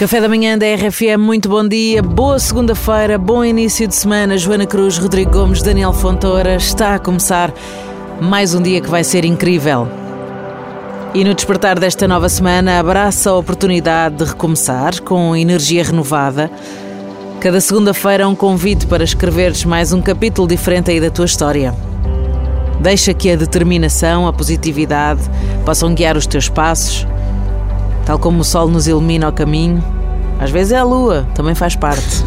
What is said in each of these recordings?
Café da manhã da RFM, muito bom dia, boa segunda-feira, bom início de semana. Joana Cruz, Rodrigo Gomes, Daniel Fontoura, está a começar mais um dia que vai ser incrível. E no despertar desta nova semana, abraça a oportunidade de recomeçar com energia renovada. Cada segunda-feira é um convite para escreveres mais um capítulo diferente aí da tua história. Deixa que a determinação, a positividade possam guiar os teus passos Tal como o sol nos ilumina o caminho, às vezes é a lua, também faz parte.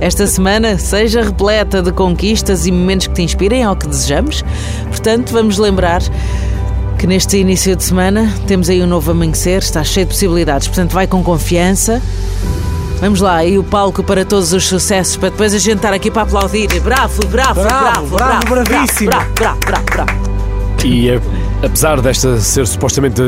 Esta semana seja repleta de conquistas e momentos que te inspirem ao que desejamos. Portanto, vamos lembrar que neste início de semana temos aí um novo amanhecer, está cheio de possibilidades. Portanto, vai com confiança. Vamos lá, e o palco para todos os sucessos, para depois a gente estar aqui para aplaudir. Bravo, bravo, bravo, bravo, bravo, bravo bravíssimo. Bravo, bravo, bravo, bravo. E é apesar desta ser supostamente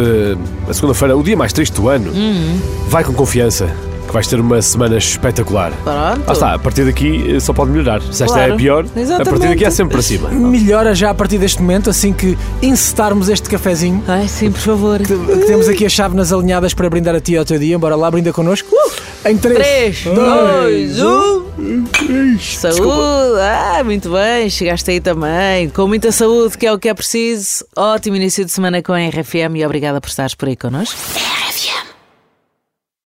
a segunda-feira, o dia mais triste do ano, uhum. vai com confiança que vais ter uma semana espetacular. Pronto. Ah, está, a partir daqui eh, só pode melhorar. Se esta claro. é a pior, Exatamente. a partir daqui é sempre para cima. Melhora já a partir deste momento, assim que encetarmos este cafezinho. Ai, sim, por favor. Que, que temos aqui as chávenas alinhadas para brindar a ti ao teu dia. Bora lá, brinda connosco. Uh! Em 3, 2, 1. Saúde! Ah, muito bem, chegaste aí também. Com muita saúde, que é o que é preciso. Ótimo início de semana com a RFM e obrigada por estares por aí connosco.